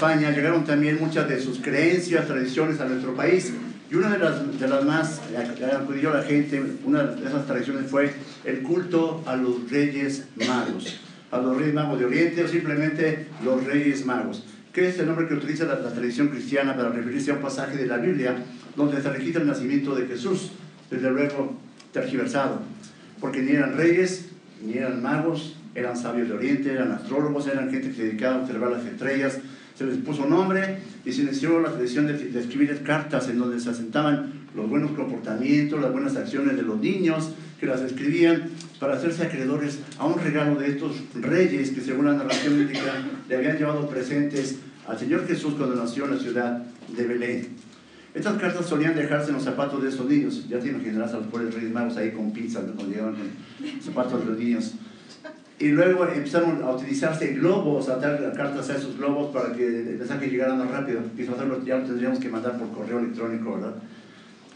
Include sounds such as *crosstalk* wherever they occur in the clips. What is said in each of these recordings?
España, llegaron también muchas de sus creencias, tradiciones a nuestro país. Y una de las, de las más acudió la gente, una de esas tradiciones fue el culto a los reyes magos, a los reyes magos de Oriente o simplemente los reyes magos, que es el nombre que utiliza la, la tradición cristiana para referirse a un pasaje de la Biblia donde se registra el nacimiento de Jesús, desde luego tergiversado, porque ni eran reyes, ni eran magos, eran sabios de Oriente, eran astrólogos, eran gente que se dedicaba a observar las estrellas, se les puso nombre y se inició la tradición de, escribir cartas en donde se asentaban los buenos comportamientos, las buenas acciones de los niños, que las escribían para hacerse acreedores a un regalo de estos reyes que según la narración bíblica le habían llevado presentes al Señor Jesús cuando nació en la ciudad de Belén. Estas cartas solían dejarse en los zapatos de esos niños. Ya te imaginarás a los pobres reyes magos ahí con pinzas cuando llegaban con zapatos de los niños. Y luego empezaron a utilizarse globos, a dar cartas a esos globos para que el mensaje llegara más rápido. Quizás ya lo tendríamos que mandar por correo electrónico, ¿verdad?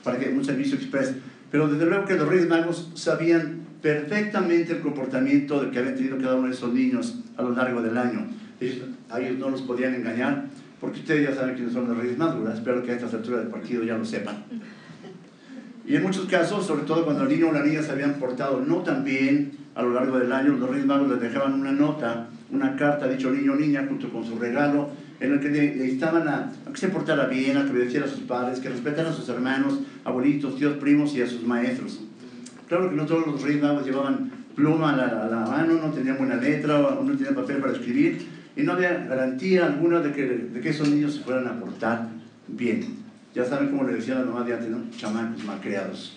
Para que un servicio express. Pero desde luego que los Reyes Magos sabían perfectamente el comportamiento que habían tenido cada uno de esos niños a lo largo del año. Ellos, ellos no los podían engañar, porque ustedes ya saben quiénes son los Reyes Magos, ¿verdad? Espero que a estas alturas del partido ya lo sepan. Y en muchos casos, sobre todo cuando el niño o la niña se habían portado no tan bien a lo largo del año, los Reyes Magos les dejaban una nota, una carta, dicho niño o niña, junto con su regalo, en el que le, instaban a, a, que se portara bien, a que obedeciera a sus padres, que respetara a sus hermanos, abuelitos, tíos, primos y a sus maestros. Claro que no todos los Reyes Magos llevaban pluma a la, a mano, no tenían buena letra, no tenían papel para escribir, y no había garantía alguna de que, esos niños se fueran a portar bien. Ya saben cómo le decía la mamá de antes, ¿no? Chamacos malcriados.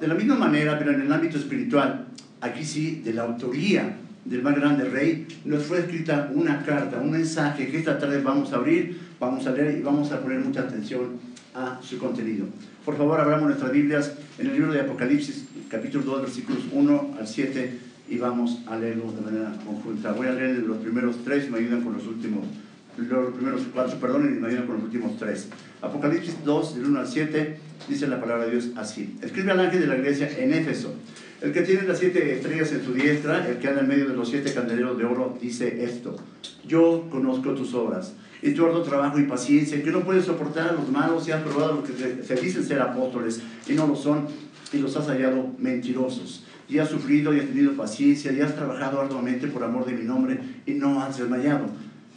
De la misma manera, pero en el ámbito espiritual, aquí sí, de la autoría del más grande rey, nos fue escrita una carta, un mensaje que esta tarde vamos a abrir, vamos a leer y vamos a poner mucha atención a su contenido. Por favor, abramos nuestras Biblias en el libro de Apocalipsis, capítulo 2, versículos 1 al 7, y vamos a leerlo de manera conjunta. Voy a leer los primeros tres y me ayudan con los últimos los primeros cuatro, perdón, y me ayudan con los últimos tres. Apocalipsis 2, del 1 al 7, dice la palabra de Dios así. Escribe al ángel de la iglesia en Éfeso. El que tiene las siete estrellas en su diestra, el que anda en medio de los siete candeleros de oro, dice esto. Yo conozco tus obras y tu arduo trabajo y paciencia, que no puedes soportar a los malos y has probado lo que se dicen ser apóstoles y no lo son, y los has hallado mentirosos. Y has sufrido y has tenido paciencia y has trabajado arduamente por amor de mi nombre y no has desmayado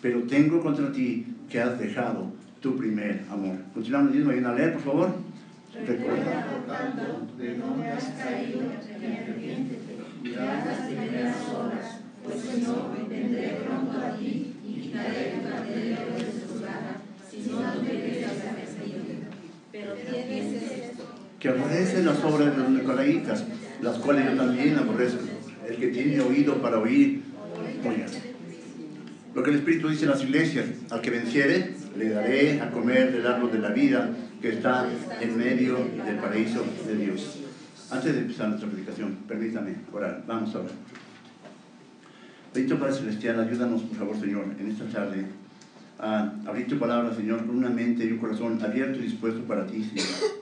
pero tengo contra ti que has dejado tu primer amor. Continuamos mismo, ayuda a leer, por favor. Recuerda, por tanto, de dónde has caído y arrepiéntete, y haz las primeras obras, pues si no, vendré pronto a ti y quitaré tu candelero de su lugar, si no te arrepentido. Pero tienes esto. Que aborrecen las obras de los nicolaitas, las cuales yo también aborrezco. El que tiene oído para oír, oiga. Lo que el Espíritu dice en las iglesias, al que venciere, le daré a comer del árbol de la vida que está en medio del paraíso de Dios. Antes de empezar nuestra predicación, permítame orar. Vamos a orar. Bendito Padre Celestial, ayúdanos, por favor, Señor, en esta tarde a abrir tu palabra, Señor, con una mente y un corazón abierto y dispuesto para ti, Señor.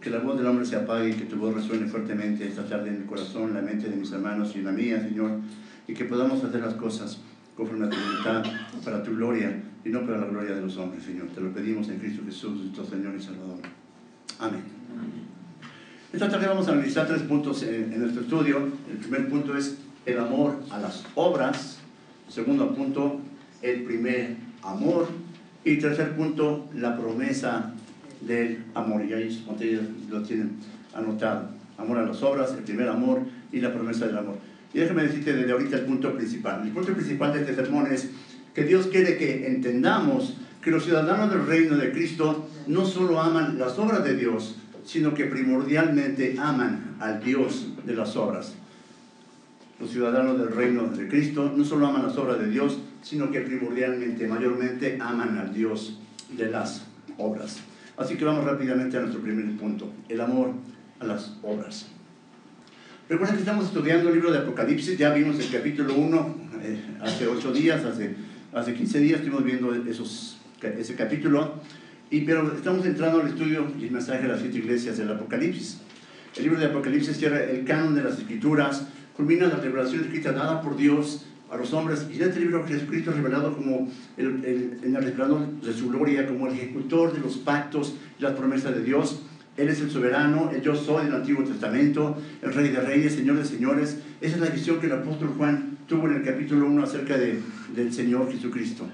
Que la voz del hombre se apague y que tu voz resuene fuertemente esta tarde en el corazón, la mente de mis hermanos y en la mía, Señor, y que podamos hacer las cosas conforme a tu voluntad, para tu gloria y no para la gloria de los hombres, Señor. Te lo pedimos en Cristo Jesús, nuestro Señor y Salvador. Amén. Esta tarde vamos a analizar tres puntos en, en nuestro estudio. El primer punto es el amor a las obras. Segundo punto, el primer amor. Y tercer punto, la promesa del amor. Y ahí ustedes lo tienen anotado. Amor a las obras, el primer amor y la promesa del amor. Y déjame decirte desde ahorita el punto principal. El punto principal de este sermón es que Dios quiere que entendamos que los ciudadanos del reino de Cristo no solo aman las obras de Dios, sino que primordialmente aman al Dios de las obras. Los ciudadanos del reino de Cristo no solo aman las obras de Dios, sino que primordialmente, mayormente, aman al Dios de las obras. Así que vamos rápidamente a nuestro primer punto, el amor a las obras. Recuerden que estamos estudiando el libro de Apocalipsis, ya vimos el capítulo 1 eh, hace 8 días, hace, hace 15 días estuvimos viendo esos, ese capítulo, y, pero estamos entrando al estudio y el mensaje de las siete iglesias del Apocalipsis. El libro de Apocalipsis cierra el canon de las escrituras, culmina la revelación escrita dada por Dios a los hombres. Y en este libro Jesucristo es revelado como el, en el resplandor de su gloria, como el ejecutor de los pactos y las promesas de Dios. Él es el soberano, el yo soy del Antiguo Testamento, el Rey de Reyes, Señor de Señores. Esa es la visión que el apóstol Juan tuvo en el capítulo 1 acerca de, del Señor Jesucristo.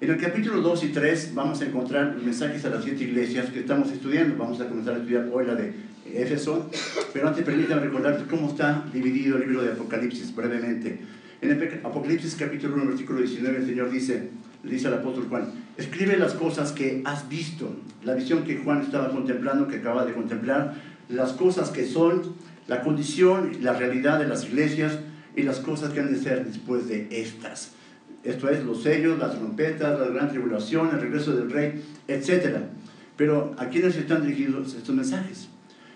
En el capítulo 2 y 3 vamos a encontrar mensajes a las siete iglesias que estamos estudiando. Vamos a comenzar a estudiar hoy la de Éfeso, pero antes permítanme recordarte cómo está dividido el libro de Apocalipsis brevemente. En Apocalipsis capítulo 1, versículo 19, el Señor dice, le dice al apóstol Juan, escribe las cosas que has visto, la visión que Juan estaba contemplando, que acaba de contemplar, las cosas que son, la condición, la realidad de las iglesias y las cosas que han de ser después de estas esto es los sellos, las trompetas, la gran tribulación, el regreso del rey, etc. Pero ¿a quiénes están dirigidos estos mensajes?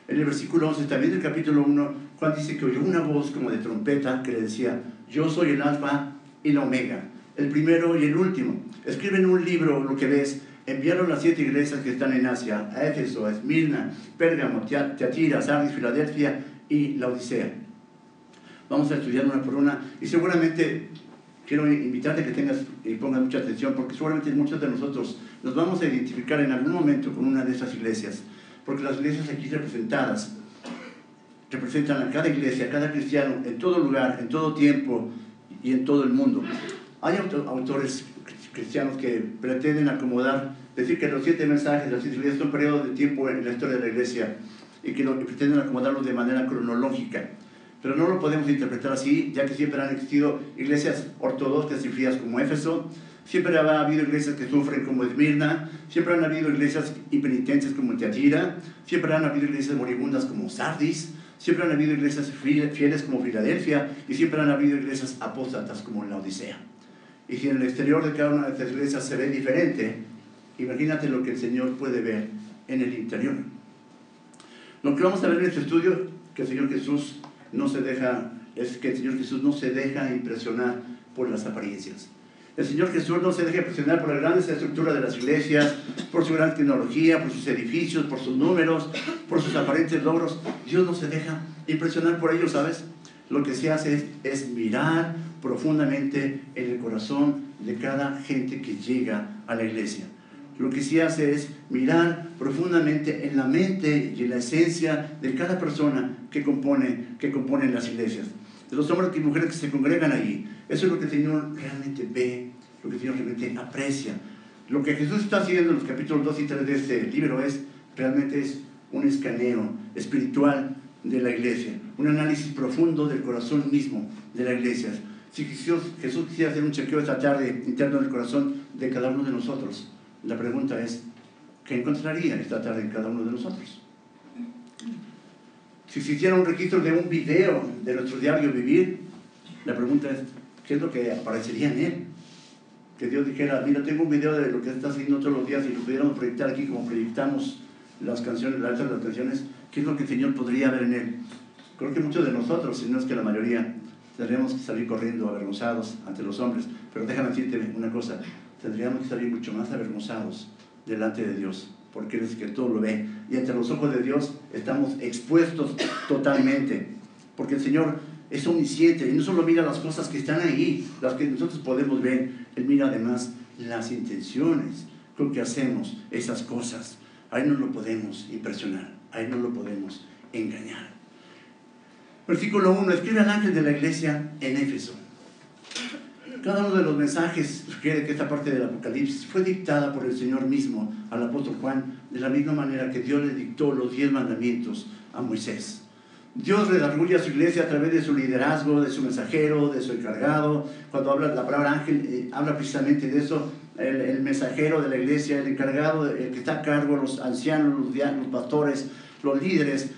En el versículo 11 también del capítulo 1, Juan dice que oyó una voz como de trompeta que le decía, yo soy el alfa y la omega, el primero y el último. Escribe en un libro lo que ves, enviaron las siete iglesias que están en Asia, a Éfeso, a Esmirna, Pérgamo, Teatira, Sardis, Filadelfia y la Odisea. Vamos a estudiar una por una y seguramente quiero invitarte a que tengas y pongas mucha atención porque seguramente muchos de nosotros nos vamos a identificar en algún momento con una de esas iglesias, porque las iglesias aquí representadas representan a cada iglesia, a cada cristiano, en todo lugar, en todo tiempo y en todo el mundo. Hay autores cristianos que pretenden acomodar, decir que los siete mensajes de las siete iglesias son un periodo de tiempo en la historia de la iglesia y que, lo, pretenden acomodarlos de manera cronológica. Pero no lo podemos interpretar así, ya que siempre han existido iglesias ortodoxas y frías como Éfeso, siempre ha habido iglesias que sufren como Esmirna, siempre han habido iglesias impenitentes como Teatira, siempre han habido iglesias moribundas como Sardis, siempre han habido iglesias fieles como Filadelfia. Y siempre han habido iglesias apóstatas como la Odisea. Y si en el exterior de cada una de estas iglesias se ve diferente, imagínate lo que el Señor puede ver en el interior. Lo que vamos a ver en este estudio, que el Señor Jesús no se deja, es que el Señor Jesús no se deja impresionar por las apariencias. El Señor Jesús no se deja impresionar por las grandes estructuras de las iglesias, por su gran tecnología, por sus edificios, por sus números, por sus aparentes logros. Dios no se deja impresionar por ellos, ¿sabes? Lo que se hace es, es mirar profundamente en el corazón de cada gente que llega a la iglesia lo que sí hace es mirar profundamente en la mente y en la esencia de cada persona que compone, que compone las iglesias, de los hombres y mujeres que se congregan allí. Eso es lo que el Señor realmente ve, lo que el Señor realmente aprecia. Lo que Jesús está haciendo en los capítulos 2 y 3 de este libro es, realmente es un escaneo espiritual de la iglesia, un análisis profundo del corazón mismo de la iglesia. Si Jesús, quisiera hacer un chequeo esta tarde interno del corazón de cada uno de nosotros, la pregunta es, ¿qué encontraría esta tarde en cada uno de nosotros? Si hiciera un registro de un video de nuestro diario vivir, la pregunta es, ¿qué es lo que aparecería en él? Que Dios dijera, mira, tengo un video de lo que estás haciendo todos los días y lo pudiéramos proyectar aquí como proyectamos las canciones, las canciones, ¿qué es lo que el Señor podría ver en él? Creo que muchos de nosotros, si no es que la mayoría, tendríamos que salir corriendo avergonzados ante los hombres. Pero déjame decirte una cosa, tendríamos que salir mucho más avergonzados delante de Dios, porque es que todo lo ve. Y entre los ojos de Dios estamos expuestos totalmente, porque el Señor es omnisciente y no solo mira las cosas que están ahí, las que nosotros podemos ver, Él mira además las intenciones con que hacemos esas cosas. Ahí no lo podemos impresionar, ahí no lo podemos engañar. Versículo 1, escribe al ángel de la iglesia en Éfeso. Cada uno de los mensajes sugiere que esta parte del Apocalipsis fue dictada por el Señor mismo al apóstol Juan, de la misma manera que Dios le dictó los diez mandamientos a Moisés. Dios redarguye a su iglesia a través de su liderazgo, de su mensajero, de su encargado. Cuando habla la palabra ángel, eh, habla precisamente de eso. El, mensajero de la iglesia, el encargado, el que está a cargo, los ancianos, los, los pastores, los líderes,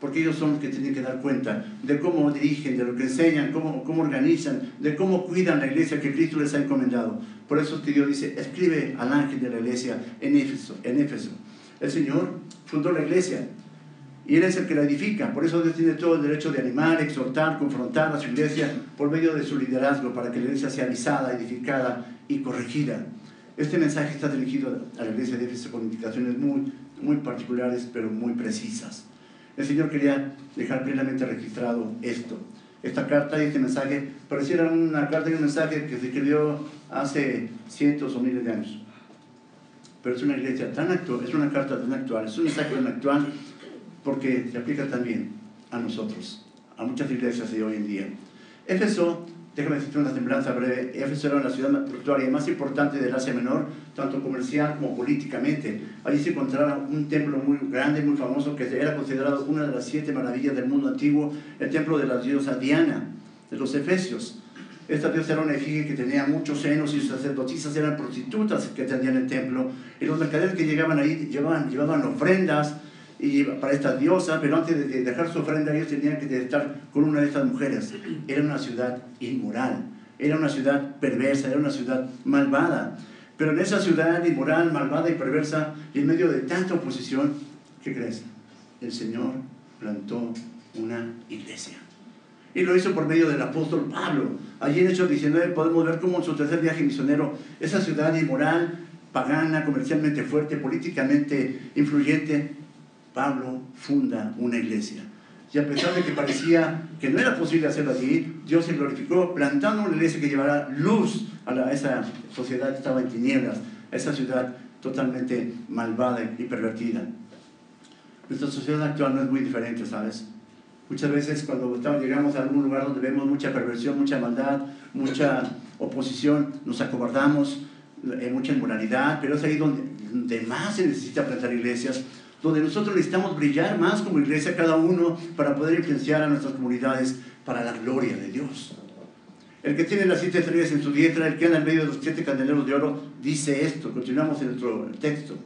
porque ellos son los que tienen que dar cuenta de cómo dirigen, de lo que enseñan, cómo, cómo organizan, de cómo cuidan la iglesia que Cristo les ha encomendado. Por eso es que Dios dice, escribe al ángel de la iglesia en Éfeso. En Éfeso. El Señor fundó la iglesia y Él es el que la edifica. Por eso Dios tiene todo el derecho de animar, exhortar, confrontar a su iglesia por medio de su liderazgo para que la iglesia sea avisada, edificada y corregida. Este mensaje está dirigido a la iglesia de Éfeso con indicaciones muy, muy particulares, pero muy precisas. El Señor quería dejar plenamente registrado esto. esta carta y este mensaje pareciera una carta y un mensaje que se escribió hace cientos o miles de años. Pero es una iglesia tan actual, es una carta tan actual, es un mensaje tan actual porque se aplica también a nosotros, a muchas iglesias de hoy en día. Éfeso Déjame decirte una semblanza breve. Éfeso era la ciudad portuaria más importante del Asia Menor, tanto comercial como políticamente. Allí se encontraba un templo muy grande, muy famoso, que era considerado una de las siete maravillas del mundo antiguo, el templo de la diosa Diana, de los Efesios. Esta diosa era una efigie que tenía muchos senos y sus sacerdotisas eran prostitutas que atendían el templo. Y los mercaderes que llegaban ahí llevaban, llevaban ofrendas, y para esta diosa, pero antes de dejar su ofrenda ellos tenían que estar con una de estas mujeres. Era una ciudad inmoral, era una ciudad perversa, era una ciudad malvada. Pero en esa ciudad inmoral, malvada y perversa, y en medio de tanta oposición, ¿qué crees? El Señor plantó una iglesia. Y lo hizo por medio del apóstol Pablo. Allí en Hechos 19 podemos ver cómo en su tercer viaje misionero, esa ciudad inmoral, pagana, comercialmente fuerte, políticamente influyente, Pablo funda una iglesia. Y a pesar de que parecía que no era posible hacerlo allí, Dios se glorificó plantando una iglesia que llevará luz a, esa sociedad que estaba en tinieblas, a esa ciudad totalmente malvada y pervertida. Nuestra sociedad actual no es muy diferente, ¿sabes? Muchas veces cuando llegamos a algún lugar donde vemos mucha perversión, mucha maldad, mucha oposición, nos acobardamos, hay eh, mucha inmoralidad, pero es ahí donde, donde más se necesita plantar iglesias, donde nosotros necesitamos brillar más como iglesia cada uno para poder influenciar a nuestras comunidades para la gloria de Dios. El que tiene las siete estrellas en su diestra, el que anda en medio de los siete candeleros de oro, dice esto. Continuamos en nuestro texto.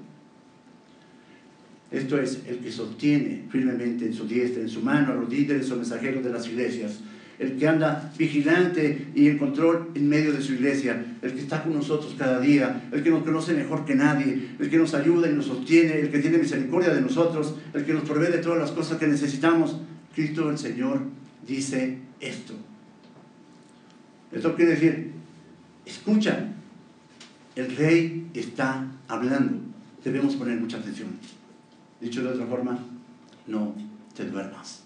Esto es el que sostiene firmemente en su diestra, en su mano, a los líderes o mensajeros de las iglesias el que anda vigilante y en control en medio de su iglesia, el que está con nosotros cada día, el que nos conoce mejor que nadie, el que nos ayuda y nos sostiene, el que tiene misericordia de nosotros, el que nos provee de todas las cosas que necesitamos. Cristo el Señor dice esto. Esto quiere decir, escucha, el rey está hablando. Debemos poner mucha atención. Dicho de otra forma, no te duermas.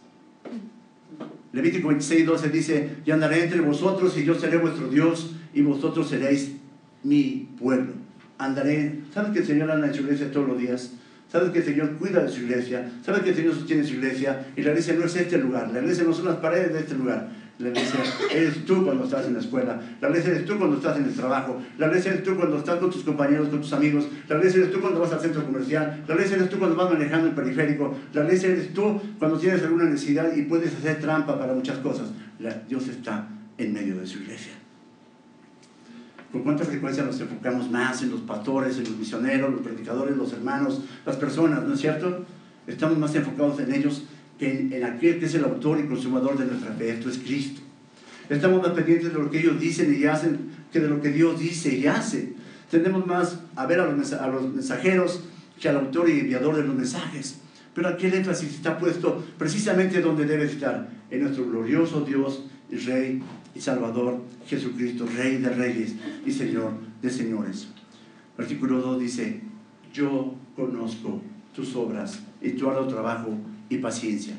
Levítico 26, 12 dice, y andaré entre vosotros y yo seré vuestro Dios y vosotros seréis mi pueblo. Andaré, ¿sabes que el Señor anda en su iglesia todos los días? ¿Sabes que el Señor cuida de su iglesia? ¿Sabes que el Señor sostiene su iglesia? Y la iglesia no es este lugar, la iglesia no son las paredes de este lugar. La iglesia eres tú cuando estás en la escuela, la iglesia eres tú cuando estás en el trabajo, la iglesia eres tú cuando estás con tus compañeros, con tus amigos, la iglesia eres tú cuando vas al centro comercial, la iglesia eres tú cuando vas manejando el periférico, la iglesia eres tú cuando tienes alguna necesidad y puedes hacer trampa para muchas cosas. Dios está en medio de su iglesia. ¿Con cuánta frecuencia nos enfocamos más en los pastores, en los misioneros, los predicadores, los hermanos, las personas, ¿no es cierto? Estamos más enfocados en ellos en, aquel que es el autor y consumador de nuestra fe, esto es Cristo. Estamos más pendientes de lo que ellos dicen y hacen que de lo que Dios dice y hace. Tendemos más a ver a los, a los mensajeros que al autor y enviador de los mensajes. Pero aquí el énfasis está puesto precisamente donde debe estar, en nuestro glorioso Dios y Rey y Salvador Jesucristo, Rey de Reyes y Señor de Señores. Artículo 2 dice, yo conozco tus obras y tu arduo trabajo y paciencia.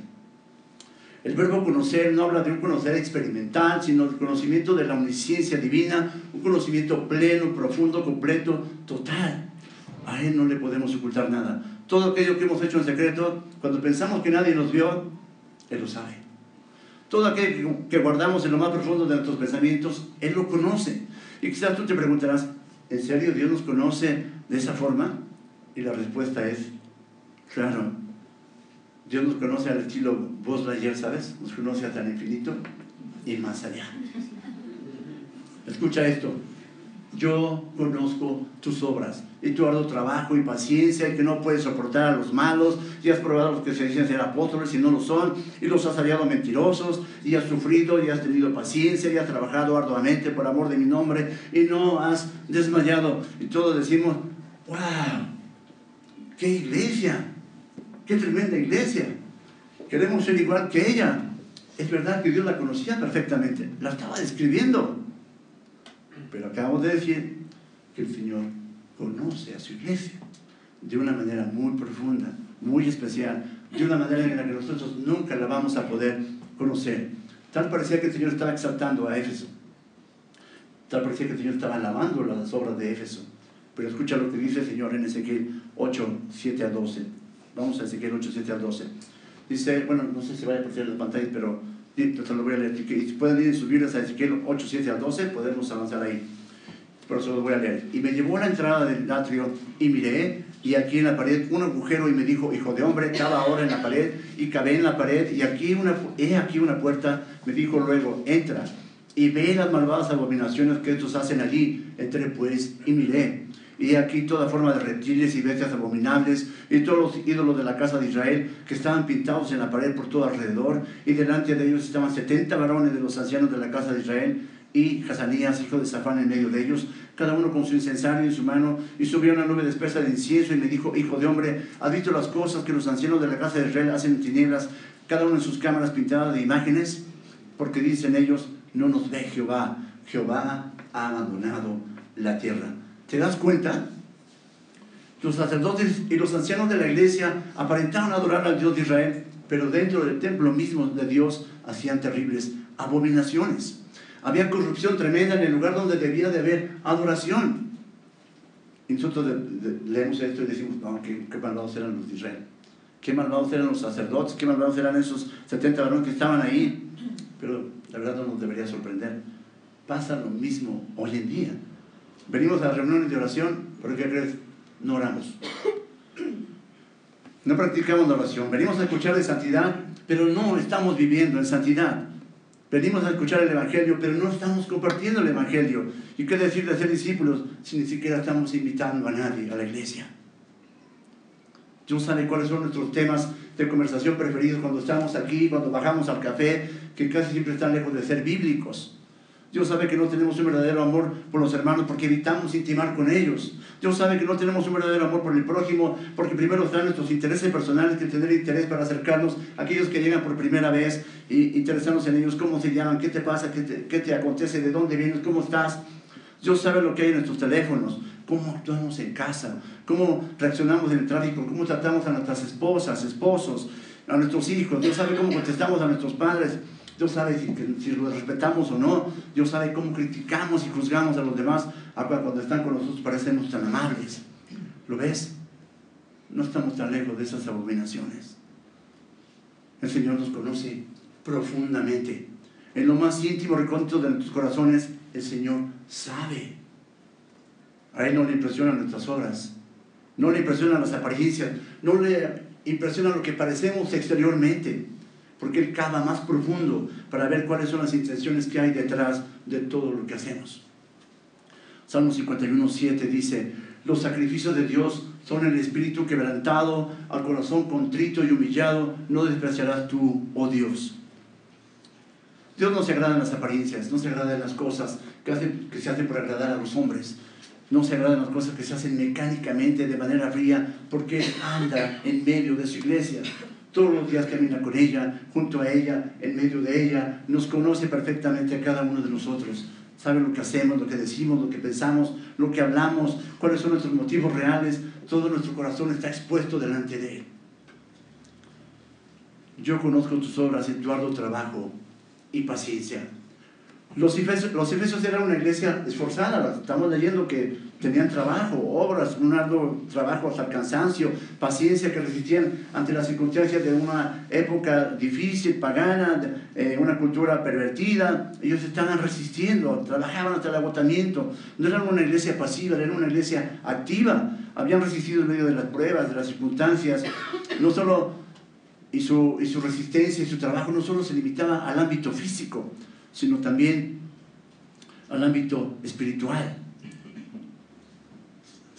El verbo conocer no habla de un conocer experimental, sino del conocimiento de la omnisciencia divina, un conocimiento pleno, profundo, completo, total. A Él no le podemos ocultar nada. Todo aquello que hemos hecho en secreto, cuando pensamos que nadie nos vio, Él lo sabe. Todo aquello que guardamos en lo más profundo de nuestros pensamientos, Él lo conoce. Y quizás tú te preguntarás, ¿en serio Dios nos conoce de esa forma? Y la respuesta es, claro, Dios nos conoce al estilo Buzz ayer, ¿sabes? Nos conoce hasta el infinito y más allá. Escucha esto. Yo conozco tus obras y tu arduo trabajo y paciencia y que no puedes soportar a los malos y has probado los que se dicen ser apóstoles y no lo son y los has hallado mentirosos y has sufrido y has tenido paciencia y has trabajado arduamente por amor de mi nombre y no has desmayado. Y todos decimos, wow, qué iglesia, Qué tremenda iglesia. Queremos ser igual que ella. Es verdad que Dios la conocía perfectamente, la estaba describiendo. Pero acabamos de decir que el Señor conoce a su iglesia de una manera muy profunda, muy especial, de una manera en la que nosotros nunca la vamos a poder conocer. Tal parecía que el Señor estaba exaltando a Éfeso. Tal parecía que el Señor estaba alabando las obras de Éfeso. Pero escucha lo que dice el Señor en Ezequiel 8, 7 a 12. Vamos a Ezequiel 8, 7 a 12. Dice, bueno, no sé si vaya a aparecer en la pantalla, pero lo voy a leer. Si pueden ir y subirles a Ezequiel 8, 7 a 12, podemos avanzar ahí. Pero eso lo voy a leer. Y me llevó a la entrada del atrio y miré, y aquí en la pared un agujero, y me dijo, hijo de hombre, estaba ahora en la pared, y cabé en la pared, y aquí una, he aquí una puerta. Me dijo luego, entra y ve las malvadas abominaciones que estos hacen allí. Entré pues y miré y aquí toda forma de reptiles y bestias abominables, y todos los ídolos de la casa de Israel que estaban pintados en la pared por todo alrededor, y delante de ellos estaban 70 varones de los ancianos de la casa de Israel, y Hazanías, hijo de Safán, en medio de ellos, cada uno con su incensario en su mano, y subió una nube de espesa de incienso, y me dijo, hijo de hombre, ¿has visto las cosas que los ancianos de la casa de Israel hacen en tinieblas, cada uno en sus cámaras pintadas de imágenes? Porque dicen ellos, no nos ve Jehová, Jehová ha abandonado la tierra. ¿Te das cuenta? Los sacerdotes y los ancianos de la iglesia aparentaban adorar al Dios de Israel, pero dentro del templo mismo de Dios hacían terribles abominaciones. Había corrupción tremenda en el lugar donde debía de haber adoración. Y nosotros leemos esto y decimos, no, qué, malvados eran los de Israel. Qué malvados eran los sacerdotes, qué malvados eran esos 70 varones que estaban ahí. Pero la verdad no nos debería sorprender. Pasa lo mismo hoy en día. Venimos a las reuniones de oración, pero ¿qué crees? No oramos. No practicamos la oración. Venimos a escuchar de santidad, pero no estamos viviendo en santidad. Venimos a escuchar el Evangelio, pero no estamos compartiendo el Evangelio. ¿Y qué decir de ser discípulos si ni siquiera estamos invitando a nadie a la iglesia? Dios sabe cuáles son nuestros temas de conversación preferidos cuando estamos aquí, cuando bajamos al café, que casi siempre están lejos de ser bíblicos. Dios sabe que no tenemos un verdadero amor por los hermanos porque evitamos intimar con ellos. Dios sabe que no tenemos un verdadero amor por el prójimo porque primero están nuestros intereses personales que tener interés para acercarnos a aquellos que llegan por primera vez y interesarnos en ellos, cómo se llaman, qué te pasa, qué te, qué te acontece, de dónde vienes, cómo estás. Dios sabe lo que hay en nuestros teléfonos, cómo actuamos en casa, cómo reaccionamos en el tráfico, cómo tratamos a nuestras esposas, esposos, a nuestros hijos. Dios sabe cómo contestamos a nuestros padres. Dios sabe si, si los respetamos o no. Dios sabe cómo criticamos y juzgamos a los demás cuando están con nosotros parecemos tan amables. ¿Lo ves? No estamos tan lejos de esas abominaciones. El Señor nos conoce profundamente. En lo más íntimo recóndito de nuestros corazones, el Señor sabe. A Él no le impresionan nuestras obras, no le impresionan las apariencias, no le impresiona lo que parecemos exteriormente porque Él cava más profundo para ver cuáles son las intenciones que hay detrás de todo lo que hacemos. Salmo 51, 7 dice, los sacrificios de Dios son el espíritu quebrantado, al corazón contrito y humillado, no despreciarás tú, oh Dios. Dios no se agrada en las apariencias, no se agrada en las cosas que, se hacen por agradar a los hombres. No se agrada en las cosas que se hacen mecánicamente, de manera fría, porque anda en medio de su iglesia todos los días camina con ella, junto a ella, en medio de ella, nos conoce perfectamente a cada uno de nosotros. Sabe lo que hacemos, lo que decimos, lo que pensamos, lo que hablamos, cuáles son nuestros motivos reales. Todo nuestro corazón está expuesto delante de Él. Yo conozco tus obras en tu arduo trabajo y paciencia los efesios, los eran una iglesia esforzada, estamos leyendo que tenían trabajo, obras, un arduo trabajo hasta el cansancio, paciencia que resistían ante las circunstancias de una época difícil, pagana, eh, una cultura pervertida. Ellos estaban resistiendo, trabajaban hasta el agotamiento. No eran una iglesia pasiva, eran una iglesia activa. Habían resistido en medio de las pruebas, de las circunstancias. No solo, y su, y su resistencia y su trabajo no solo se limitaba al ámbito físico, sino también al ámbito espiritual.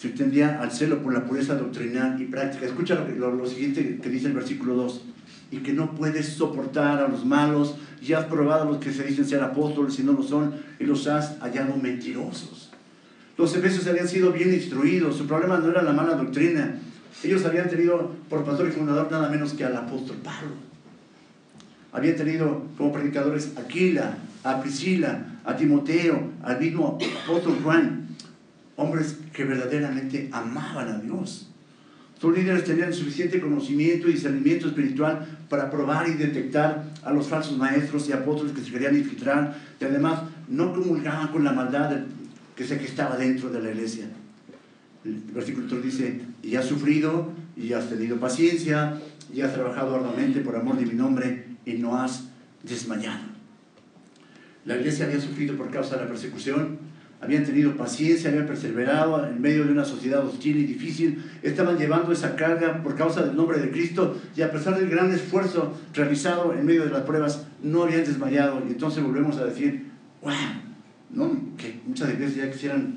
Se extendía al celo por la pureza doctrinal y práctica. Escucha lo, lo, siguiente que dice el versículo 2. Y que no puedes soportar a los malos, y has probado a los que se dicen ser apóstoles y no lo son, y los has hallado mentirosos. Los efesios habían sido bien instruidos, su problema no era la mala doctrina. Ellos habían tenido por pastor y fundador nada menos que al apóstol Pablo había tenido como predicadores a Aquila, a Priscila, a Timoteo, al mismo apóstol Juan, hombres que verdaderamente amaban a Dios. Tus líderes tenían suficiente conocimiento y discernimiento espiritual para probar y detectar a los falsos maestros y apóstoles que se querían infiltrar y además no comulgaban con la maldad que se estaba dentro de la iglesia. El versículo 3 dice, y has sufrido, y has tenido paciencia, y has trabajado arduamente por amor de mi nombre, y no has desmayado. La iglesia había sufrido por causa de la persecución, habían tenido paciencia, habían perseverado en medio de una sociedad hostil y difícil, estaban llevando esa carga por causa del nombre de Cristo y a pesar del gran esfuerzo realizado en medio de las pruebas, no habían desmayado. Y entonces volvemos a decir, wow, ¿no? que muchas iglesias ya quisieran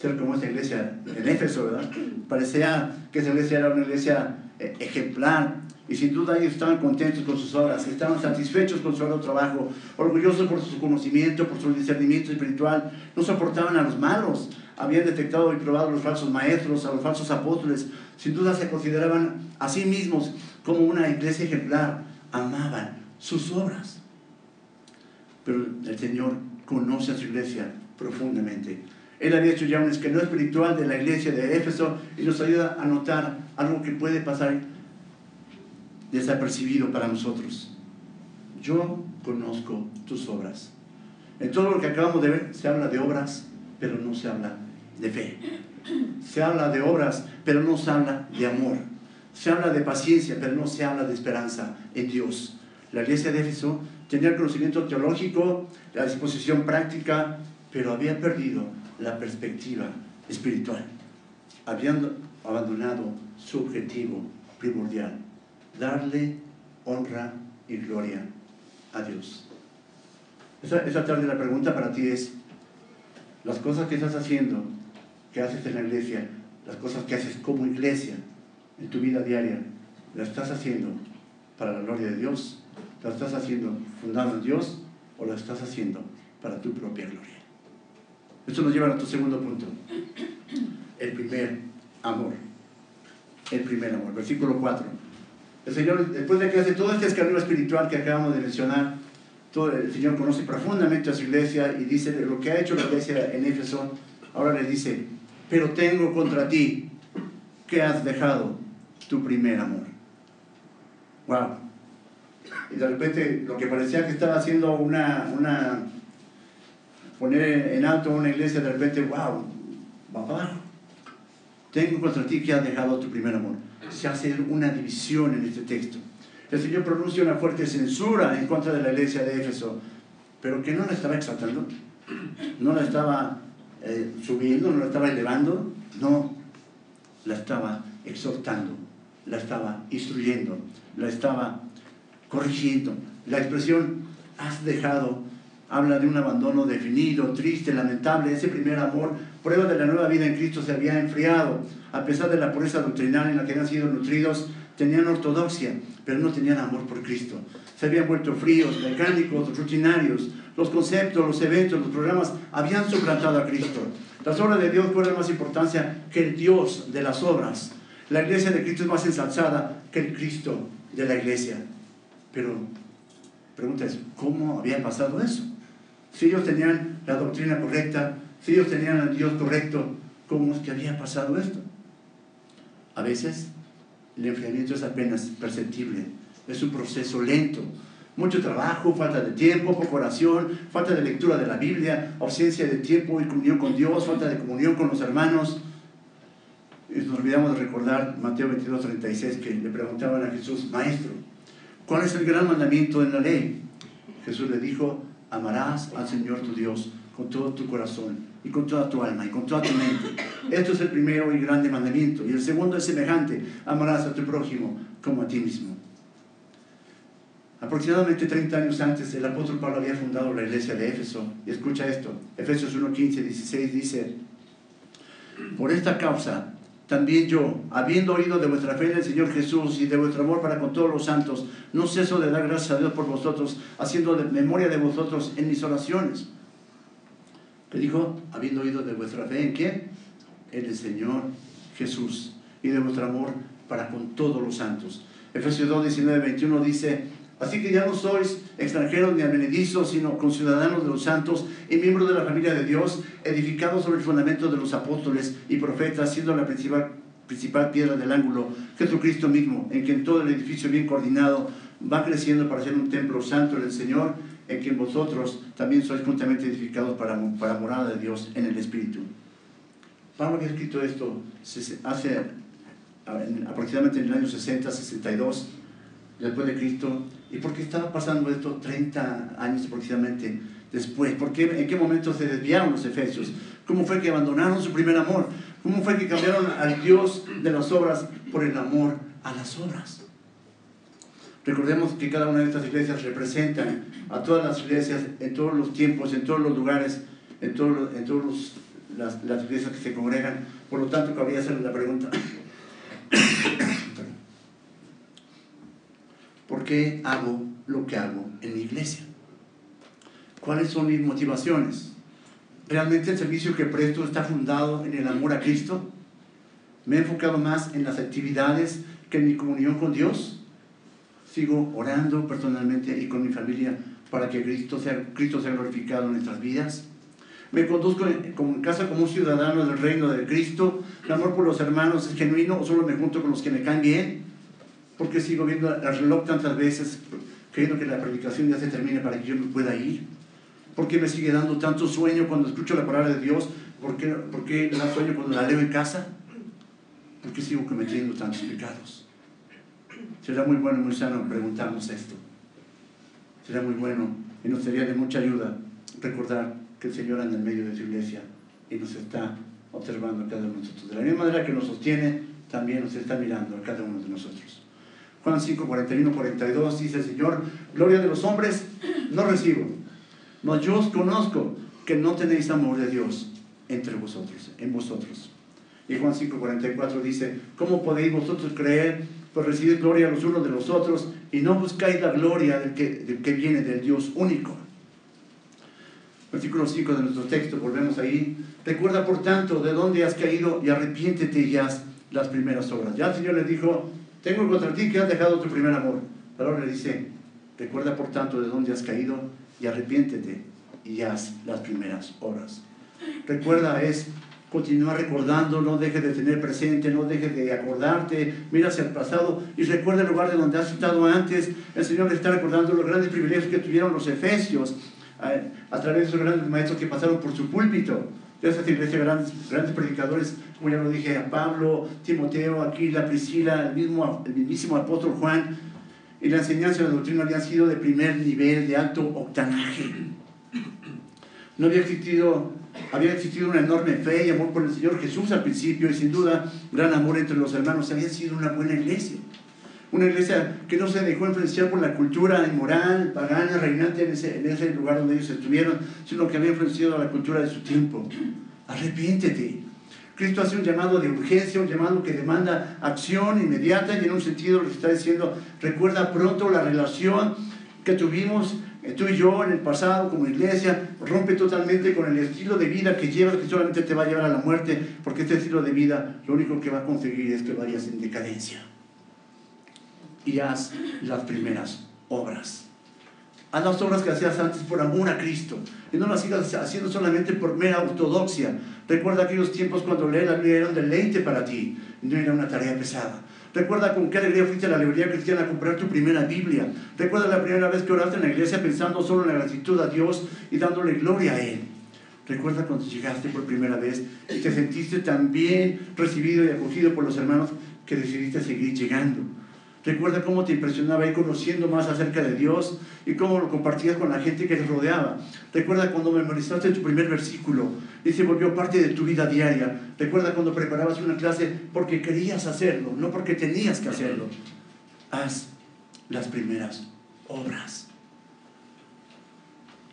ser como esta iglesia en Éfeso, ¿verdad? Parecía que esa iglesia era una iglesia eh, ejemplar, y sin duda ellos estaban contentos con sus obras, estaban satisfechos con su trabajo, orgullosos por su conocimiento, por su discernimiento espiritual, no soportaban a los malos, habían detectado y probado a los falsos maestros, a los falsos apóstoles, sin duda se consideraban a sí mismos como una iglesia ejemplar, amaban sus obras. Pero el Señor conoce a su iglesia profundamente. Él había hecho ya un esquema espiritual de la iglesia de Éfeso y nos ayuda a notar algo que puede pasar desapercibido para nosotros. Yo conozco tus obras. En todo lo que acabamos de ver se habla de obras, pero no se habla de fe. Se habla de obras, pero no se habla de amor. Se habla de paciencia, pero no se habla de esperanza en Dios. La iglesia de Éfeso tenía el conocimiento teológico, la disposición práctica, pero había perdido la perspectiva espiritual. Habían abandonado su objetivo primordial, darle honra y gloria a Dios. Esa, tarde la pregunta para ti es, las cosas que estás haciendo, que haces en la iglesia, las cosas que haces como iglesia en tu vida diaria, ¿las estás haciendo para la gloria de Dios? ¿Las estás haciendo fundado en Dios o las estás haciendo para tu propia gloria? Esto nos lleva a tu segundo punto. El primer amor. El primer amor. Versículo 4. El Señor, después de que hace todo este escalón espiritual que acabamos de mencionar, todo, el Señor conoce profundamente a su iglesia y dice lo que ha hecho la iglesia en Éfeso. Ahora le dice, pero tengo contra ti que has dejado tu primer amor. Wow. Y de repente lo que parecía que estaba haciendo una, una poner en alto una iglesia, de repente, wow, va abajo. Tengo contra ti que has dejado tu primer amor se hace una división en este texto. El Señor pronuncia una fuerte censura en contra de la iglesia de Éfeso, pero que no la estaba exaltando, no la estaba eh, subiendo, no la estaba elevando, no, la estaba exhortando, la estaba instruyendo, la estaba corrigiendo. La expresión has dejado habla de un abandono definido, triste, lamentable. Ese primer amor, prueba de la nueva vida en Cristo, se había enfriado. A pesar de la pureza doctrinal en la que habían sido nutridos, tenían ortodoxia, pero no tenían amor por Cristo. Se habían vuelto fríos, mecánicos, rutinarios. Los conceptos, los eventos, los programas habían suplantado a Cristo. Las obras de Dios fueron más importancia que el Dios de las obras. La iglesia de Cristo es más ensalzada que el Cristo de la iglesia. Pero, pregunta es, ¿cómo había pasado eso? Si ellos tenían la doctrina correcta, si ellos tenían al Dios correcto, ¿cómo es que había pasado esto? A veces el enfriamiento es apenas perceptible, es un proceso lento. Mucho trabajo, falta de tiempo, poca oración, falta de lectura de la Biblia, ausencia de tiempo y comunión con Dios, falta de comunión con los hermanos. Y nos olvidamos de recordar Mateo 22, 36, que le preguntaban a Jesús, Maestro, ¿cuál es el gran mandamiento en la ley? Jesús le dijo, amarás al Señor tu Dios con todo tu corazón y con toda tu alma y con toda tu mente. Esto es el primero y grande mandamiento. Y el segundo es semejante, amarás a tu prójimo como a ti mismo. Aproximadamente 30 años antes, el apóstol Pablo había fundado la iglesia de Éfeso. Y escucha esto, Efesios 1, 15, 16 dice, por esta causa también yo, habiendo oído de vuestra fe en el Señor Jesús y de vuestro amor para con todos los santos, no ceso de dar gracias a Dios por vosotros, haciendo memoria de vosotros en mis oraciones. ¿Qué dijo? Habiendo oído de vuestra fe en quién? En el Señor Jesús y de vuestro amor para con todos los santos. Efesios 2, 19, 21 dice, Así que ya no sois extranjeros ni advenedizos, sino conciudadanos de los santos y miembros de la familia de Dios, edificados sobre el fundamento de los apóstoles y profetas, siendo la principal principal piedra del ángulo, Jesucristo mismo, en quien todo el edificio bien coordinado va creciendo para ser un templo santo del Señor, en quien vosotros también sois juntamente edificados para, para morada de Dios en el Espíritu. Pablo había escrito esto hace aproximadamente en el año 60, 62, después de Cristo. ¿Y por qué estaba pasando esto 30 años aproximadamente después? ¿Por qué, ¿En qué momento se desviaron los efesios? ¿Cómo fue que abandonaron su primer amor? ¿Cómo fue que cambiaron al Dios de las obras por el amor a las obras? Recordemos que cada una de estas iglesias representan a todas las iglesias en todos los tiempos, en todos los lugares, en todas en todos las, las iglesias que se congregan. Por lo tanto, cabría hacerle la pregunta, *coughs* ¿por qué hago lo que hago en mi iglesia? ¿Cuáles son mis motivaciones? ¿Realmente el servicio que presto está fundado en el amor a Cristo? ¿Me he enfocado más en las actividades que en mi comunión con Dios? ¿Sigo orando personalmente y con mi familia para que Cristo sea, Cristo sea glorificado en nuestras vidas? ¿Me conduzco en, en casa como un ciudadano del reino de Cristo? ¿El amor por los hermanos es genuino o solo me junto con los que me caen bien? Porque sigo viendo el reloj tantas veces creyendo que la predicación ya se termine para que yo me pueda ir? ¿Por qué me sigue dando tanto sueño cuando escucho la palabra de Dios? ¿Por qué, por qué me da sueño cuando la leo en casa? ¿Por qué sigo cometiendo tantos pecados? Será muy bueno y muy sano preguntarnos esto. Será muy bueno y nos sería de mucha ayuda recordar que el Señor anda en medio de su iglesia y nos está observando a cada uno de nosotros. De la misma manera que nos sostiene, también nos está mirando a cada uno de nosotros. Juan 5, 41, 42 dice Señor, gloria de los hombres no recibo, mas yo os conozco que no tenéis amor de Dios entre vosotros, en vosotros. Y Juan 5:44 dice, ¿cómo podéis vosotros creer? Pues recibir gloria los unos de los otros y no buscáis la gloria del que, del que viene del Dios único. Versículo 5 de nuestro texto, volvemos ahí. Recuerda por tanto de dónde has caído y arrepiéntete y haz las primeras obras. Ya el Señor les dijo, tengo contra ti que has dejado tu primer amor. Pero ahora le dice, recuerda por tanto de dónde has caído y arrepiéntete y haz las primeras obras. Recuerda es continuar recordando, no dejes de tener presente, no dejes de acordarte, mira hacia el pasado y recuerda el lugar de donde has estado antes. El Señor está recordando los grandes privilegios que tuvieron los efesios eh, a, través de esos grandes maestros que pasaron por su púlpito. De esas iglesias grandes, grandes predicadores, como ya lo dije, a Pablo, Timoteo, Aquila, Priscila, el, mismo, el mismísimo apóstol Juan, y la enseñanza de la doctrina había sido de primer nivel, de alto octanaje. No había existido, había existido una enorme fe y amor por el Señor Jesús al principio y sin duda gran amor entre los hermanos. Había sido una buena iglesia. Una iglesia que no se dejó influenciar por la cultura inmoral, pagana, reinante en ese, en ese lugar donde ellos estuvieron, sino que había influenciado a la cultura de su tiempo. Arrepiéntete, Cristo hace un llamado de urgencia, un llamado que demanda acción inmediata y en un sentido lo que está diciendo, recuerda pronto la relación que tuvimos tú y yo en el pasado como iglesia, rompe totalmente con el estilo de vida que llevas, que solamente te va a llevar a la muerte, porque este estilo de vida lo único que va a conseguir es que vayas en decadencia. Y haz las primeras obras. Haz las obras que hacías antes por amor a Cristo. Y no las sigas haciendo solamente por mera ortodoxia. Recuerda aquellos tiempos cuando leer la Biblia era un deleite para ti. No era una tarea pesada. Recuerda con qué alegría fuiste a la librería cristiana a comprar tu primera Biblia. Recuerda la primera vez que oraste en la iglesia pensando solo en la gratitud a Dios y dándole gloria a Él. Recuerda cuando llegaste por primera vez y te sentiste tan bien recibido y acogido por los hermanos que decidiste seguir llegando. Recuerda cómo te impresionaba ir conociendo más acerca de Dios y cómo lo compartías con la gente que te rodeaba. Recuerda cuando memorizaste tu primer versículo y se volvió parte de tu vida diaria. Recuerda cuando preparabas una clase porque querías hacerlo, no porque tenías que hacerlo. Haz las primeras obras.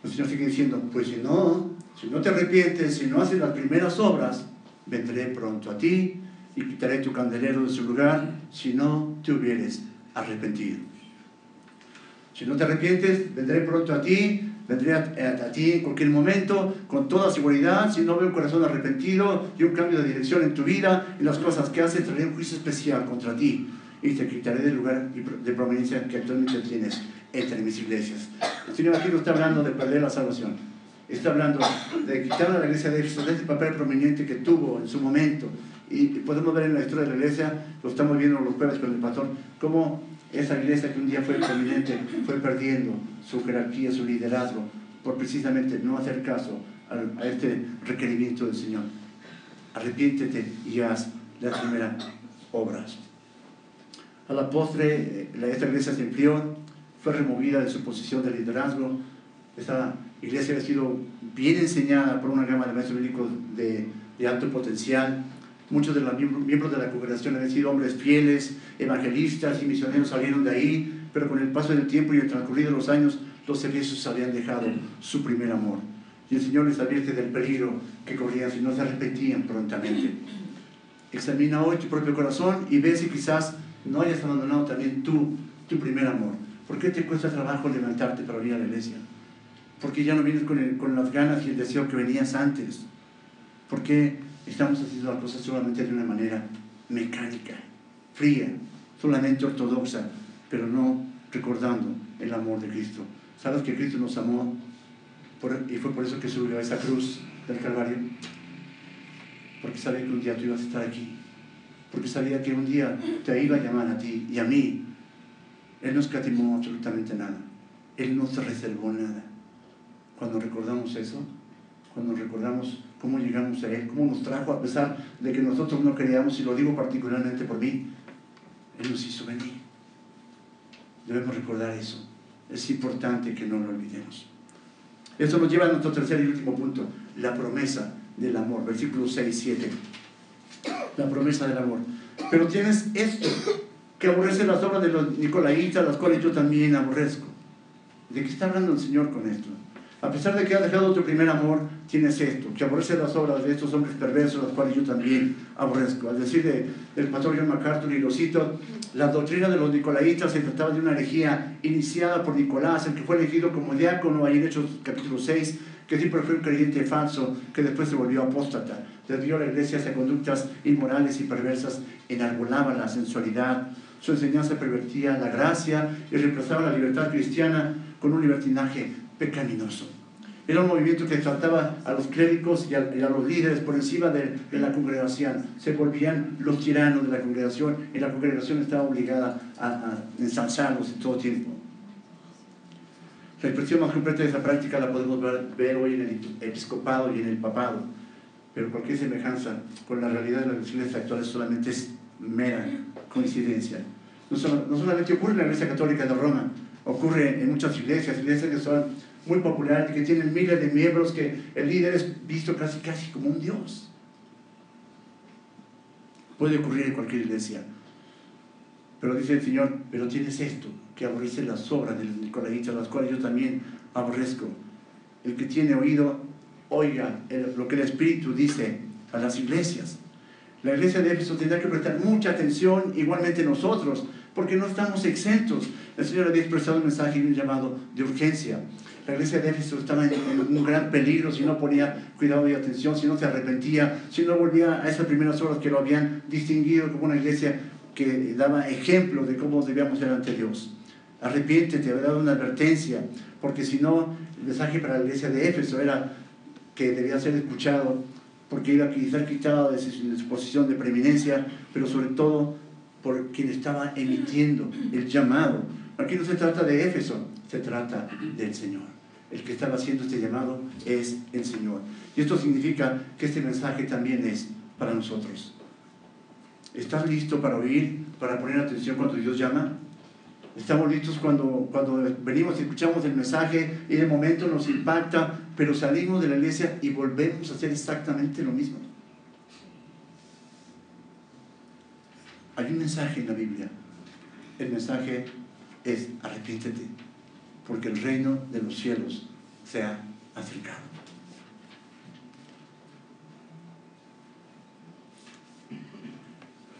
El Señor sigue diciendo, pues si no, si no te arrepientes, si no haces las primeras obras, vendré pronto a ti y quitaré tu candelero de su lugar si no te hubieres arrepentido. Si no te arrepientes, vendré pronto a ti, vendré a, ti en cualquier momento, con toda seguridad. Si no veo un corazón arrepentido y un cambio de dirección en tu vida y las cosas que haces, traeré un juicio especial contra ti y te quitaré del lugar de prominencia que actualmente tienes entre mis iglesias. El Señor aquí no está hablando de perder la salvación. Está hablando de quitar a la iglesia de Éfeso de ese papel prominente que tuvo en su momento Y podemos ver en la historia de la iglesia, lo estamos viendo los jueves con el pastor, cómo esa iglesia que un día fue prominente fue perdiendo su jerarquía, su liderazgo, por precisamente no hacer caso a, este requerimiento del Señor. Arrepiéntete y haz las primeras obras. A la postre, esta iglesia se enfrió, fue removida de su posición de liderazgo. Esta iglesia ha sido bien enseñada por una gama de maestros bíblicos de, de alto potencial. Muchos de los miembros de la congregación han sido hombres fieles, evangelistas y misioneros salieron de ahí, pero con el paso del tiempo y el transcurrido de los años, los servicios habían dejado su primer amor. Y el Señor les advierte del peligro que corrían si no se arrepentían prontamente. Examina hoy tu propio corazón y ve si quizás no hayas abandonado también tú, tu primer amor. ¿Por qué te cuesta trabajo levantarte para venir a la iglesia? ¿Por qué ya no vienes con, con las ganas y el deseo que venías antes? ¿Por qué estamos haciendo las cosas solamente de una manera mecánica, fría, solamente ortodoxa, pero no recordando el amor de Cristo? ¿Sabes que Cristo nos amó y fue por eso que subió a esa cruz del Calvario? Porque sabía que un día tú ibas a estar aquí. Porque sabía que un día te iba a llamar a ti y a mí. Él no escatimó absolutamente nada. Él no se reservó nada. Cuando recordamos eso, cuando recordamos cómo llegamos a Él, cómo nos trajo a pesar de que nosotros no queríamos, y lo digo particularmente por mí, Él nos hizo venir. Debemos recordar eso. Es importante que no lo olvidemos. Eso nos lleva a nuestro tercer y último punto, la promesa del amor, versículos 6 y 7. La promesa del amor. Pero tienes esto, que aborrece las obras de los nicolaitas, las cuales yo también aborrezco. ¿De qué está hablando el Señor con esto? A pesar de que has dejado tu primer amor, tienes esto, que aborrece las obras de estos hombres perversos, las cuales yo también aborrezco. Al decir del pastor John MacArthur, y lo cito, la doctrina de los nicolaitas se trataba de una herejía iniciada por Nicolás, el que fue elegido como diácono ahí en Hechos capítulo 6, que siempre fue un creyente falso, que después se volvió apóstata. Desvió la iglesia hacia conductas inmorales y perversas, enarbolaba la sensualidad, su enseñanza pervertía la gracia y reemplazaba la libertad cristiana con un libertinaje pecaminoso. Era un movimiento que trataba a los clérigos y a, los líderes por encima de, la congregación. Se volvían los tiranos de la congregación y la congregación estaba obligada a, a ensalzarlos en todo tiempo. La expresión más completa de esa práctica la podemos ver, hoy en el episcopado y en el papado, pero cualquier semejanza con la realidad de las iglesias actuales solamente es mera coincidencia. No, no solamente ocurre en la Iglesia Católica de Roma, ocurre en muchas iglesias, iglesias que son muy populares, que tienen miles de miembros, que el líder es visto casi, casi como un dios. Puede ocurrir en cualquier iglesia. Pero dice el Señor, pero tienes esto, que aborrece las obras del los las cuales yo también aborrezco. El que tiene oído, oiga lo que el Espíritu dice a las iglesias. La iglesia de Éfeso tendrá que prestar mucha atención, igualmente nosotros, porque no estamos exentos. El Señor había expresado un mensaje y un llamado de urgencia. La iglesia de Éfeso estaba en, un gran peligro si no ponía cuidado y atención, si no se arrepentía, si no volvía a esas primeras horas que lo habían distinguido como una iglesia que daba ejemplo de cómo debíamos ser ante Dios. Arrepiéntete, había dado una advertencia, porque si no, el mensaje para la iglesia de Éfeso era que debía ser escuchado, porque iba a ser quitado de su posición de preeminencia, pero sobre todo por quien estaba emitiendo el llamado. Aquí no se trata de Éfeso, se trata del Señor. El que estaba haciendo este llamado es el Señor. Y esto significa que este mensaje también es para nosotros. ¿Estás listo para oír, para poner atención cuando Dios llama? Estamos listos cuando, cuando venimos y escuchamos el mensaje y de momento nos impacta, pero salimos de la iglesia y volvemos a hacer exactamente lo mismo. Hay un mensaje en la Biblia. El mensaje es arrepiéntete, porque el reino de los cielos se ha acercado.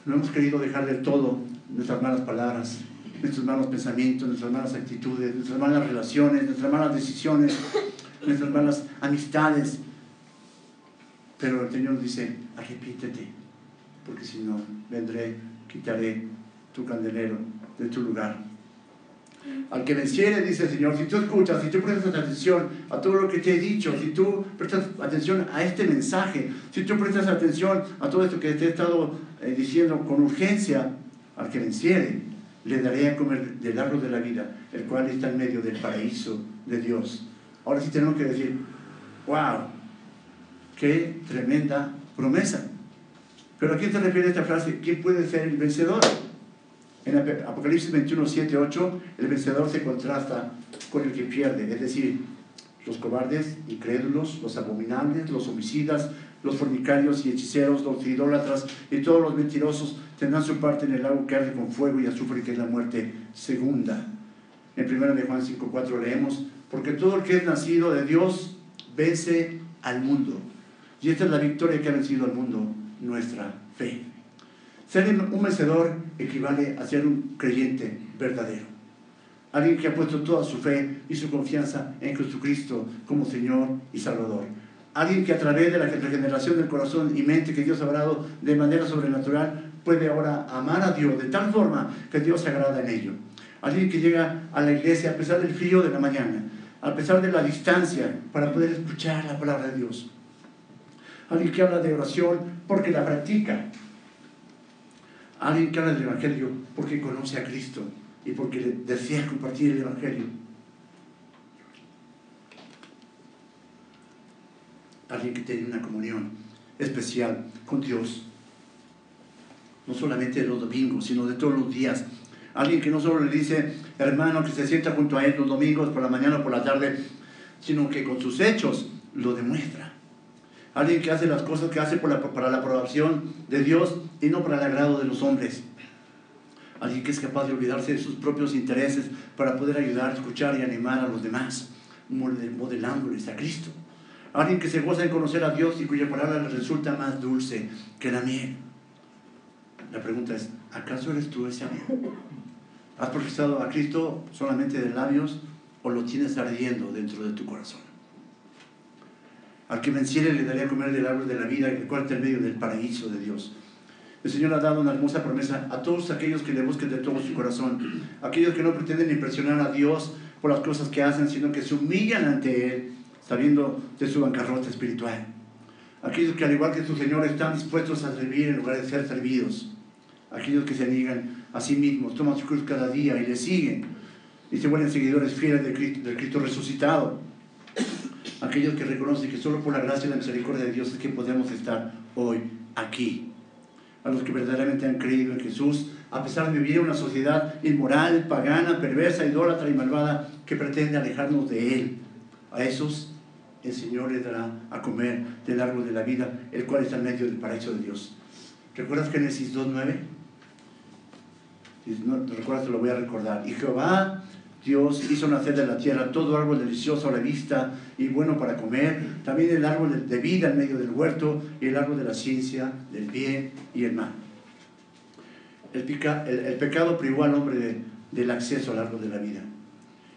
No hemos querido dejar de todo nuestras malas palabras, nuestros malos pensamientos, nuestras malas actitudes, nuestras malas relaciones, nuestras malas decisiones, nuestras malas amistades. Pero el Señor dice, arrepiéntete, porque si no, vendré quitaré tu candelero de tu lugar. Al que venciere, dice el Señor, si tú escuchas, si tú prestas atención a todo lo que te he dicho, si tú prestas atención a este mensaje, si tú prestas atención a todo esto que te he estado eh, diciendo con urgencia, al que venciere, le daré a comer del árbol de la vida, el cual está en medio del paraíso de Dios. Ahora sí tenemos que decir, wow, qué tremenda promesa. Pero ¿a quién se refiere esta frase? ¿Quién puede ser el vencedor? En Apocalipsis 21, 7, 8, el vencedor se contrasta con el que pierde, es decir, los cobardes, incrédulos, los abominables, los homicidas, los fornicarios y hechiceros, los idólatras y todos los mentirosos tendrán su parte en el lago que arde con fuego y azufre, que es la muerte segunda. En 1 de Juan 5, 4 leemos, porque todo el que es nacido de Dios vence al mundo. Y esta es la victoria que ha vencido al mundo, nuestra fe. Ser un vencedor equivale a ser un creyente verdadero. Alguien que ha puesto toda su fe y su confianza en Jesucristo como Señor y Salvador. Alguien que a través de la regeneración del corazón y mente que Dios ha dado de manera sobrenatural puede ahora amar a Dios de tal forma que Dios se agrada en ello. Alguien que llega a la iglesia a pesar del frío de la mañana, a pesar de la distancia, para poder escuchar la palabra de Dios. Alguien que habla de oración porque la practica, Alguien que habla del Evangelio porque conoce a Cristo y porque desea compartir el Evangelio. Alguien que tiene una comunión especial con Dios. No solamente de los domingos, sino de todos los días. Alguien que no solo le dice, hermano, que se sienta junto a él los domingos por la mañana o por la tarde, sino que con sus hechos lo demuestra. Alguien que hace las cosas que hace para la aprobación de Dios y no para el agrado de los hombres. Alguien que es capaz de olvidarse de sus propios intereses para poder ayudar, escuchar y animar a los demás, modelándoles a Cristo. Alguien que se goza en conocer a Dios y cuya palabra le resulta más dulce que la miel. La pregunta es, ¿acaso eres tú ese amigo? ¿Has profesado a Cristo solamente de labios o lo tienes ardiendo dentro de tu corazón? Al que venciere le daría a comer del árbol de la vida, el cual medio del paraíso de Dios. El Señor ha dado una hermosa promesa a todos aquellos que le busquen de todo su corazón, aquellos que no pretenden impresionar a Dios por las cosas que hacen, sino que se humillan ante Él, sabiendo de su bancarrota espiritual. Aquellos que al igual que su Señor están dispuestos a servir en lugar de ser servidos. Aquellos que se niegan a sí mismos, toman su cruz cada día y le siguen y se vuelven seguidores fieles del del Cristo resucitado aquellos que reconocen que solo por la gracia y la misericordia de Dios es que podemos estar hoy aquí. A los que verdaderamente han creído en Jesús, a pesar de vivir en una sociedad inmoral, pagana, perversa, idólatra y malvada que pretende alejarnos de Él. A esos el Señor les dará a comer del árbol de la vida, el cual está en medio del paraíso de Dios. ¿Recuerdas Génesis 2.9? Si no te recuerdas, te lo voy a recordar. Y Jehová Dios hizo nacer de la tierra todo árbol delicioso a la vista y bueno para comer, también el árbol de vida en medio del huerto y el árbol de la ciencia, del bien y el mal. El, pecado privó al hombre del acceso al árbol de la vida.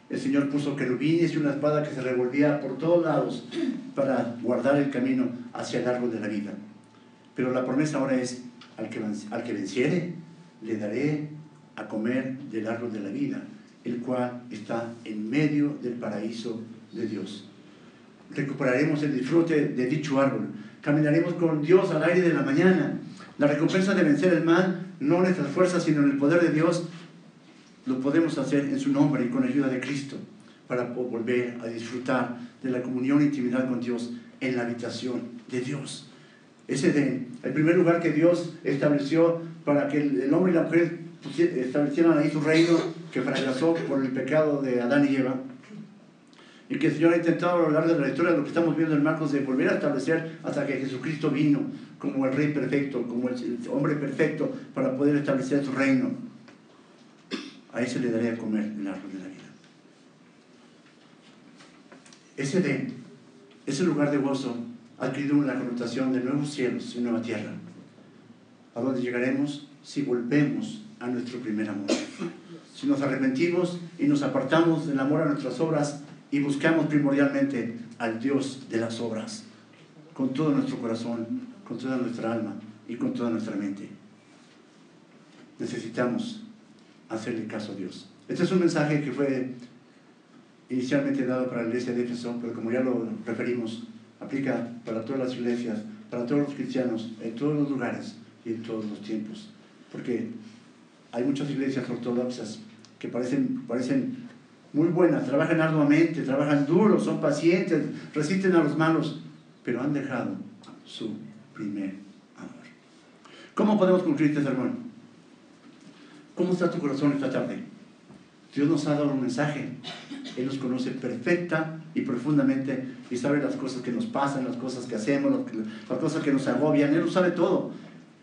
El Señor puso querubines y una espada que se revolvía por todos lados para guardar el camino hacia el árbol de la vida. Pero la promesa ahora es, al que, al que venciere, le daré a comer del árbol de la vida el cual está en medio del paraíso de Dios. Recuperaremos el disfrute de dicho árbol. Caminaremos con Dios al aire de la mañana. La recompensa de vencer el mal, no en nuestras fuerzas, sino en el poder de Dios, lo podemos hacer en su nombre y con ayuda de Cristo para volver a disfrutar de la comunión e intimidad con Dios en la habitación de Dios. Ese Edén, el primer lugar que Dios estableció para que el hombre y la mujer establecieran ahí su reino que fracasó por el pecado de Adán y Eva y que el Señor ha intentado a lo largo de la historia, lo que estamos viendo en Marcos, de volver a establecer hasta que Jesucristo vino como el Rey perfecto, como el hombre perfecto, para poder establecer su reino. A ese le daré a comer el árbol de la vida. Ese de ese lugar de gozo, ha adquirido una connotación de nuevos cielos y nueva tierra. ¿A dónde llegaremos? Si volvemos a nuestro primer amor. Si nos arrepentimos y nos apartamos del amor a nuestras obras y buscamos primordialmente al Dios de las obras, con todo nuestro corazón, con toda nuestra alma y con toda nuestra mente. Necesitamos hacerle caso a Dios. Este es un mensaje que fue inicialmente dado para la iglesia de Éfeso, pero como ya lo referimos, aplica para todas las iglesias, para todos los cristianos, en todos los lugares y en todos los tiempos. Porque hay muchas iglesias ortodoxas que parecen, parecen muy buenas, trabajan arduamente, trabajan duro, son pacientes, resisten a los malos, pero han dejado su primer amor. ¿Cómo podemos concluir este sermón? ¿Cómo está tu corazón esta tarde? Dios nos ha dado un mensaje. Él nos conoce perfecta y profundamente y sabe las cosas que nos pasan, las cosas que hacemos, las cosas que nos agobian. Él lo sabe todo.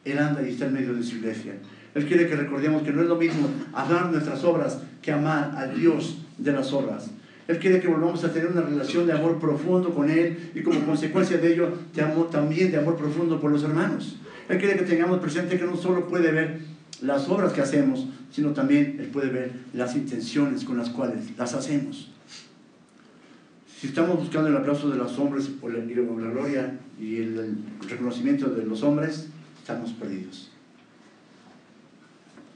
Él anda y está en medio de su iglesia. Él quiere que recordemos que no es lo mismo amar nuestras obras que amar al Dios de las obras. Él quiere que volvamos a tener una relación de amor profundo con Él y como consecuencia de ello de amor, también de amor profundo por los hermanos. Él quiere que tengamos presente que no solo puede ver las obras que hacemos, sino también Él puede ver las intenciones con las cuales las hacemos. Si estamos buscando el aplauso de los hombres o la, la gloria y el reconocimiento de los hombres, estamos perdidos.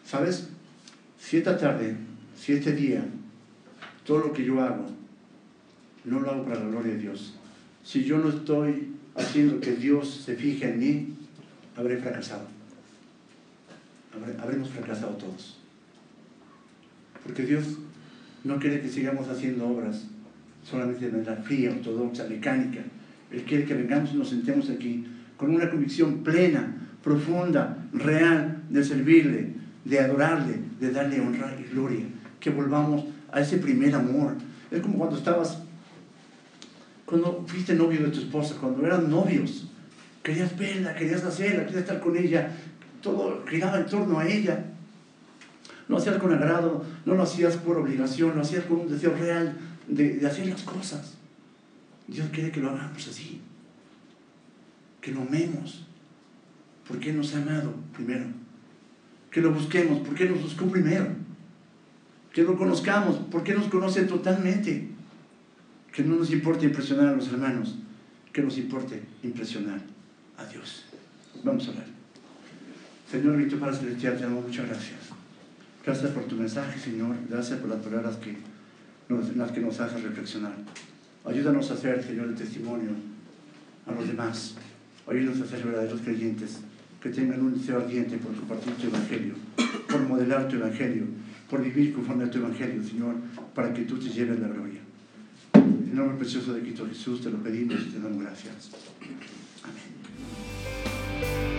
¿Sabes? Si esta tarde, si este día, todo lo que yo hago, no lo hago para la gloria de Dios. Si yo no estoy haciendo que Dios se fije en mí, habré fracasado. habremos fracasado todos. Porque Dios no quiere que sigamos haciendo obras solamente de manera fría, ortodoxa, mecánica. Él quiere que vengamos y nos sentemos aquí con una convicción plena, profunda, real de servirle, de adorarle, de darle honra y gloria. Que volvamos a ese primer amor. Es como cuando estabas, cuando fuiste novio de tu esposa, cuando eran novios. Querías verla, querías hacerla, querías estar con ella. Todo giraba en torno a ella. Lo hacías con agrado, no lo hacías por obligación, lo hacías con un deseo real de, de hacer las cosas. Dios quiere que lo hagamos así. Que lo amemos. Porque nos ha amado primero que lo busquemos, porque nos buscó primero. Que lo conozcamos, porque nos conoce totalmente. Que no nos importe impresionar a los hermanos, que nos importe impresionar a Dios. Vamos a hablar. Señor, mi Padre Celestial, te damos muchas gracias. Gracias por tu mensaje, Señor. Gracias por las palabras que nos, las que nos haces reflexionar. Ayúdanos a hacer, Señor, el testimonio a los demás. Ayúdanos a ser verdaderos creyentes que tengan un deseo ardiente por compartir tu evangelio, por modelar tu evangelio, por vivir conforme a tu evangelio, Señor, para que tú te lleves la gloria. En el nombre precioso de Cristo Jesús te lo pedimos y te damos gracias. Amén.